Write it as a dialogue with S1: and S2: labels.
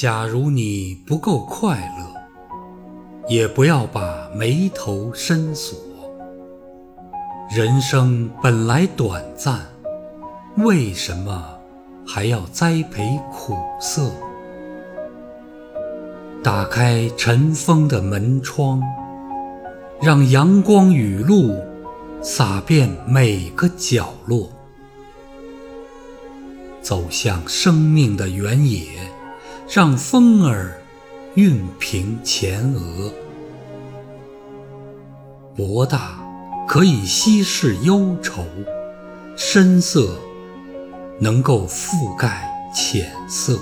S1: 假如你不够快乐，也不要把眉头深锁。人生本来短暂，为什么还要栽培苦涩？打开尘封的门窗，让阳光雨露洒遍每个角落。走向生命的原野，让风儿熨平前额。博大可以稀释忧愁，深色能够覆盖浅色。